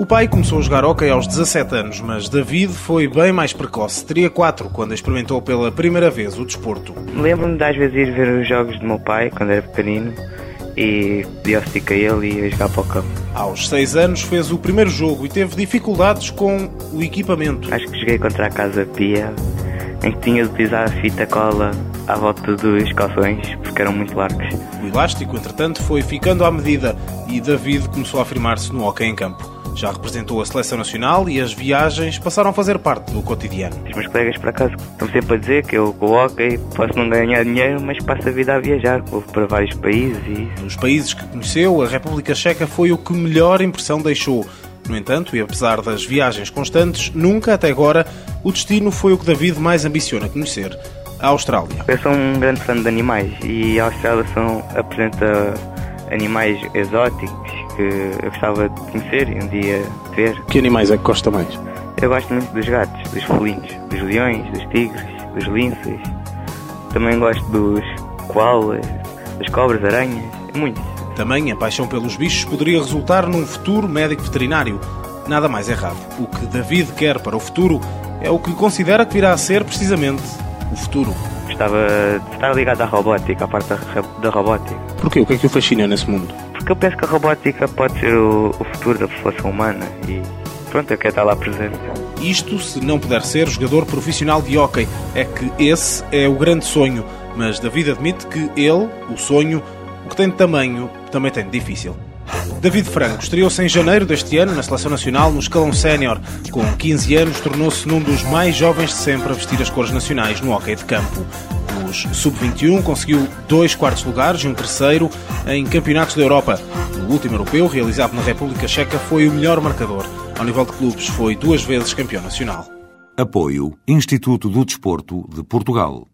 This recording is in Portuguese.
O pai começou a jogar hóquei aos 17 anos, mas David foi bem mais precoce. Teria 4 quando experimentou pela primeira vez o desporto. Lembro-me de às vezes ir ver os jogos do meu pai quando era pequenino e pedia o stick a ele e ia jogar para o campo. Aos 6 anos fez o primeiro jogo e teve dificuldades com o equipamento. Acho que joguei contra a Casa Pia, em que tinha de utilizar a fita cola à volta dos calções, porque eram muito largos. O elástico, entretanto, foi ficando à medida e David começou a afirmar-se no hóquei em campo. Já representou a seleção nacional e as viagens passaram a fazer parte do cotidiano. Os meus colegas, por acaso, estão sempre a dizer que eu com o hockey posso não ganhar dinheiro, mas passo a vida a viajar. Vou para vários países e... Nos países que conheceu, a República Checa foi o que melhor impressão deixou. No entanto, e apesar das viagens constantes, nunca até agora o destino foi o que David mais ambiciona conhecer. A Austrália. Eu sou um grande fã de animais e a Austrália são, apresenta animais exóticos que eu gostava de conhecer e um dia ver. Que animais é que gosta mais? Eu gosto muito dos gatos, dos felinos, dos leões, dos tigres, dos linces. Também gosto dos koalas, das cobras, aranhas, muitos. Também a paixão pelos bichos poderia resultar num futuro médico veterinário. Nada mais errado. O que David quer para o futuro é o que considera que virá a ser precisamente o futuro. Gostava de estar ligado à robótica, à parte da, da robótica. Porquê? O que é que o fascina nesse mundo? Porque eu penso que a robótica pode ser o, o futuro da população humana e pronto, eu quero estar lá presente. Isto, se não puder ser jogador profissional de hóquei, é que esse é o grande sonho. Mas David admite que ele, o sonho, o que tem de tamanho, também tem de difícil. David Franco estreou-se em janeiro deste ano na Seleção Nacional no escalão sénior. Com 15 anos, tornou-se num dos mais jovens de sempre a vestir as cores nacionais no hóquei de campo. Nos Sub-21 conseguiu dois quartos lugares e um terceiro em campeonatos da Europa. No último europeu, realizado na República Checa, foi o melhor marcador. Ao nível de clubes, foi duas vezes campeão nacional. Apoio Instituto do Desporto de Portugal.